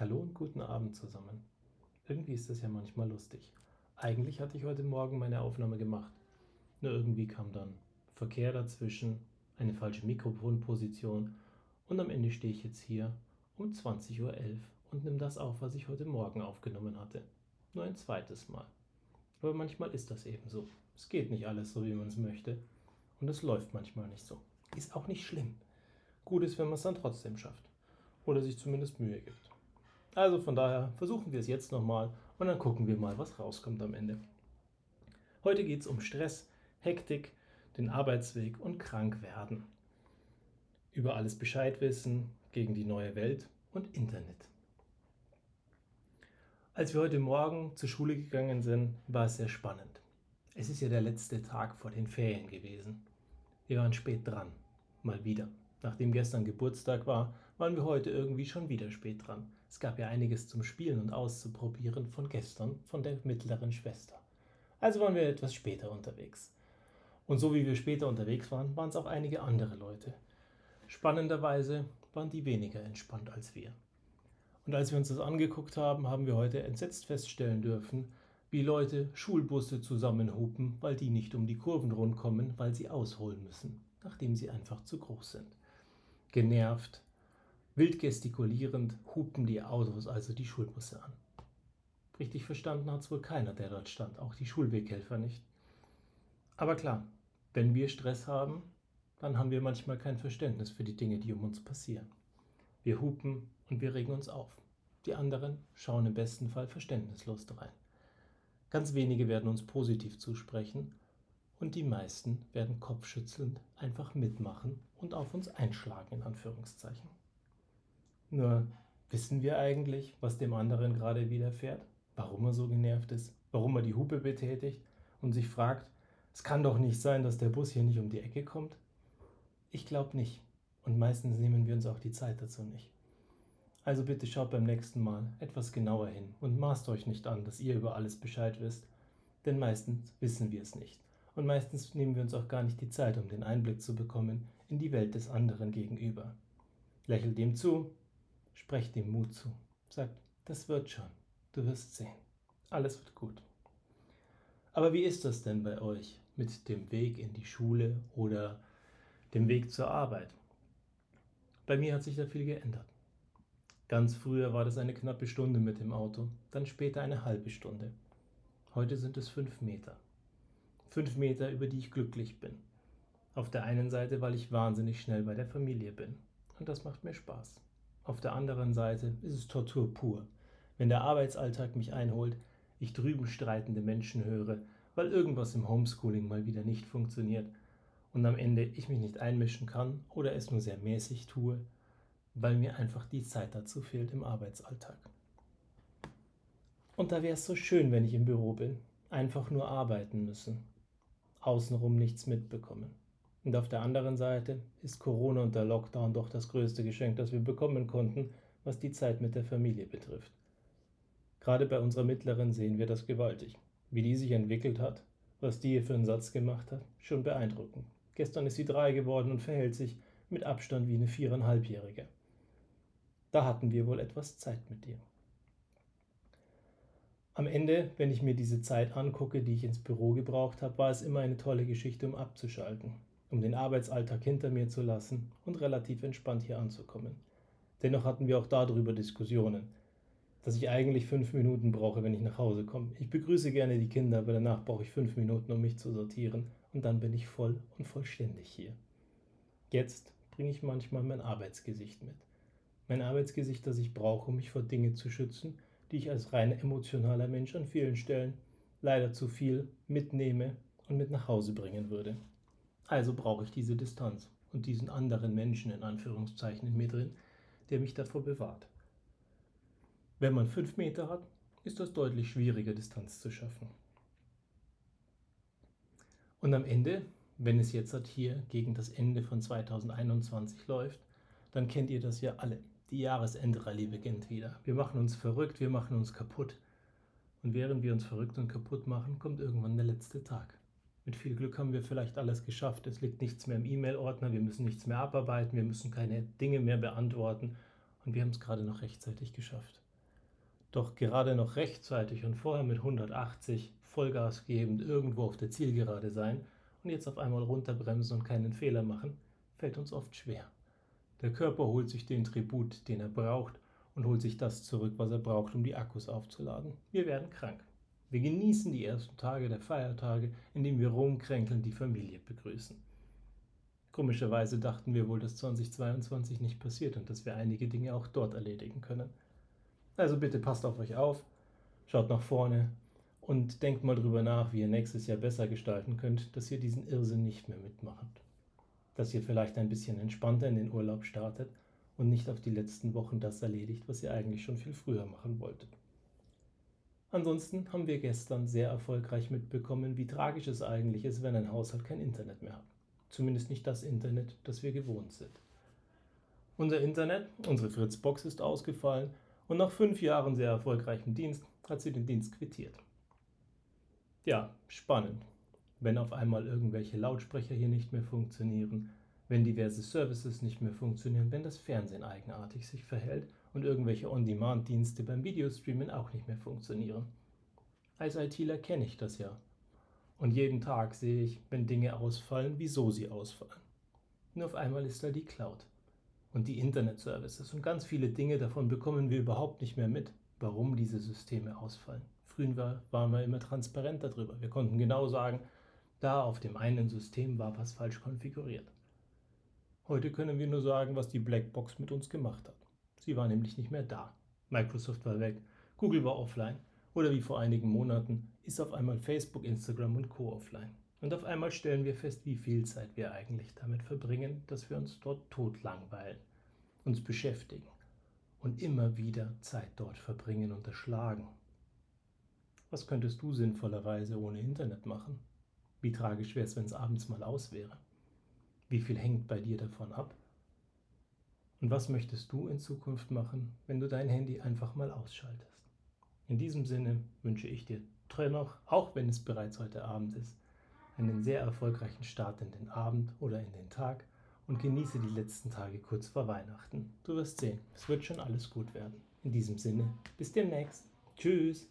Hallo und guten Abend zusammen. Irgendwie ist das ja manchmal lustig. Eigentlich hatte ich heute Morgen meine Aufnahme gemacht. Nur irgendwie kam dann Verkehr dazwischen, eine falsche Mikrofonposition und am Ende stehe ich jetzt hier um 20.11 Uhr und nehme das auf, was ich heute Morgen aufgenommen hatte. Nur ein zweites Mal. Aber manchmal ist das eben so. Es geht nicht alles so, wie man es möchte. Und es läuft manchmal nicht so. Ist auch nicht schlimm. Gut ist, wenn man es dann trotzdem schafft. Oder sich zumindest Mühe gibt. Also von daher versuchen wir es jetzt nochmal und dann gucken wir mal, was rauskommt am Ende. Heute geht es um Stress, Hektik, den Arbeitsweg und Krankwerden. Über alles Bescheid wissen, gegen die neue Welt und Internet. Als wir heute Morgen zur Schule gegangen sind, war es sehr spannend. Es ist ja der letzte Tag vor den Ferien gewesen. Wir waren spät dran, mal wieder. Nachdem gestern Geburtstag war, waren wir heute irgendwie schon wieder spät dran. Es gab ja einiges zum Spielen und auszuprobieren von gestern von der mittleren Schwester. Also waren wir etwas später unterwegs. Und so wie wir später unterwegs waren, waren es auch einige andere Leute. Spannenderweise waren die weniger entspannt als wir. Und als wir uns das angeguckt haben, haben wir heute entsetzt feststellen dürfen, wie Leute Schulbusse zusammenhupen, weil die nicht um die Kurven rundkommen, weil sie ausholen müssen, nachdem sie einfach zu groß sind. Genervt, wild gestikulierend hupen die Autos also die Schulbusse an. Richtig verstanden hat es wohl keiner, der dort stand, auch die Schulweghelfer nicht. Aber klar, wenn wir Stress haben, dann haben wir manchmal kein Verständnis für die Dinge, die um uns passieren. Wir hupen und wir regen uns auf. Die anderen schauen im besten Fall verständnislos drein. Ganz wenige werden uns positiv zusprechen und die meisten werden kopfschützelnd einfach mitmachen und auf uns einschlagen, in Anführungszeichen. Nur wissen wir eigentlich, was dem anderen gerade widerfährt? Warum er so genervt ist? Warum er die Hupe betätigt und sich fragt, es kann doch nicht sein, dass der Bus hier nicht um die Ecke kommt? Ich glaube nicht. Und meistens nehmen wir uns auch die Zeit dazu nicht. Also bitte schaut beim nächsten Mal etwas genauer hin und maßt euch nicht an, dass ihr über alles Bescheid wisst, denn meistens wissen wir es nicht. Und meistens nehmen wir uns auch gar nicht die Zeit, um den Einblick zu bekommen in die Welt des anderen gegenüber. Lächelt ihm zu, sprecht ihm Mut zu, sagt, das wird schon, du wirst sehen, alles wird gut. Aber wie ist das denn bei euch mit dem Weg in die Schule oder dem Weg zur Arbeit? Bei mir hat sich da viel geändert. Ganz früher war das eine knappe Stunde mit dem Auto, dann später eine halbe Stunde. Heute sind es fünf Meter. Fünf Meter, über die ich glücklich bin. Auf der einen Seite, weil ich wahnsinnig schnell bei der Familie bin. Und das macht mir Spaß. Auf der anderen Seite ist es Tortur pur. Wenn der Arbeitsalltag mich einholt, ich drüben streitende Menschen höre, weil irgendwas im Homeschooling mal wieder nicht funktioniert und am Ende ich mich nicht einmischen kann oder es nur sehr mäßig tue, weil mir einfach die Zeit dazu fehlt im Arbeitsalltag. Und da wäre es so schön, wenn ich im Büro bin, einfach nur arbeiten müssen, außenrum nichts mitbekommen. Und auf der anderen Seite ist Corona und der Lockdown doch das größte Geschenk, das wir bekommen konnten, was die Zeit mit der Familie betrifft. Gerade bei unserer Mittleren sehen wir das gewaltig. Wie die sich entwickelt hat, was die hier für einen Satz gemacht hat, schon beeindruckend. Gestern ist sie drei geworden und verhält sich mit Abstand wie eine viereinhalbjährige. Da hatten wir wohl etwas Zeit mit dir. Am Ende, wenn ich mir diese Zeit angucke, die ich ins Büro gebraucht habe, war es immer eine tolle Geschichte, um abzuschalten, um den Arbeitsalltag hinter mir zu lassen und relativ entspannt hier anzukommen. Dennoch hatten wir auch darüber Diskussionen, dass ich eigentlich fünf Minuten brauche, wenn ich nach Hause komme. Ich begrüße gerne die Kinder, aber danach brauche ich fünf Minuten, um mich zu sortieren und dann bin ich voll und vollständig hier. Jetzt bringe ich manchmal mein Arbeitsgesicht mit. Mein Arbeitsgesicht, das ich brauche, um mich vor Dinge zu schützen, die ich als rein emotionaler Mensch an vielen Stellen leider zu viel mitnehme und mit nach Hause bringen würde. Also brauche ich diese Distanz und diesen anderen Menschen in Anführungszeichen in mir drin, der mich davor bewahrt. Wenn man fünf Meter hat, ist das deutlich schwieriger, Distanz zu schaffen. Und am Ende, wenn es jetzt hier gegen das Ende von 2021 läuft, dann kennt ihr das ja alle. Die Jahresendrallye beginnt wieder. Wir machen uns verrückt, wir machen uns kaputt. Und während wir uns verrückt und kaputt machen, kommt irgendwann der letzte Tag. Mit viel Glück haben wir vielleicht alles geschafft. Es liegt nichts mehr im E-Mail-Ordner, wir müssen nichts mehr abarbeiten, wir müssen keine Dinge mehr beantworten und wir haben es gerade noch rechtzeitig geschafft. Doch gerade noch rechtzeitig und vorher mit 180 Vollgas gebend irgendwo auf der Zielgerade sein und jetzt auf einmal runterbremsen und keinen Fehler machen, fällt uns oft schwer. Der Körper holt sich den Tribut, den er braucht, und holt sich das zurück, was er braucht, um die Akkus aufzuladen. Wir werden krank. Wir genießen die ersten Tage der Feiertage, indem wir rumkränkeln die Familie begrüßen. Komischerweise dachten wir wohl, dass 2022 nicht passiert und dass wir einige Dinge auch dort erledigen können. Also bitte passt auf euch auf, schaut nach vorne und denkt mal drüber nach, wie ihr nächstes Jahr besser gestalten könnt, dass ihr diesen Irrsinn nicht mehr mitmacht. Dass ihr vielleicht ein bisschen entspannter in den Urlaub startet und nicht auf die letzten Wochen das erledigt, was ihr eigentlich schon viel früher machen wolltet. Ansonsten haben wir gestern sehr erfolgreich mitbekommen, wie tragisch es eigentlich ist, wenn ein Haushalt kein Internet mehr hat. Zumindest nicht das Internet, das wir gewohnt sind. Unser Internet, unsere Fritzbox ist ausgefallen und nach fünf Jahren sehr erfolgreichem Dienst hat sie den Dienst quittiert. Ja, spannend. Wenn auf einmal irgendwelche Lautsprecher hier nicht mehr funktionieren, wenn diverse Services nicht mehr funktionieren, wenn das Fernsehen eigenartig sich verhält und irgendwelche On-Demand-Dienste beim Videostreamen auch nicht mehr funktionieren. Als ITler kenne ich das ja. Und jeden Tag sehe ich, wenn Dinge ausfallen, wieso sie ausfallen. Und auf einmal ist da die Cloud und die Internet-Services und ganz viele Dinge davon bekommen wir überhaupt nicht mehr mit, warum diese Systeme ausfallen. Früher waren wir immer transparent darüber. Wir konnten genau sagen, da auf dem einen System war was falsch konfiguriert. Heute können wir nur sagen, was die Blackbox mit uns gemacht hat. Sie war nämlich nicht mehr da. Microsoft war weg, Google war offline oder wie vor einigen Monaten ist auf einmal Facebook, Instagram und Co offline. Und auf einmal stellen wir fest, wie viel Zeit wir eigentlich damit verbringen, dass wir uns dort tot langweilen, uns beschäftigen und immer wieder Zeit dort verbringen und erschlagen. Was könntest du sinnvollerweise ohne Internet machen? Wie tragisch wäre es, wenn es abends mal aus wäre? Wie viel hängt bei dir davon ab? Und was möchtest du in Zukunft machen, wenn du dein Handy einfach mal ausschaltest? In diesem Sinne wünsche ich dir noch, auch wenn es bereits heute Abend ist, einen sehr erfolgreichen Start in den Abend oder in den Tag und genieße die letzten Tage kurz vor Weihnachten. Du wirst sehen, es wird schon alles gut werden. In diesem Sinne, bis demnächst. Tschüss.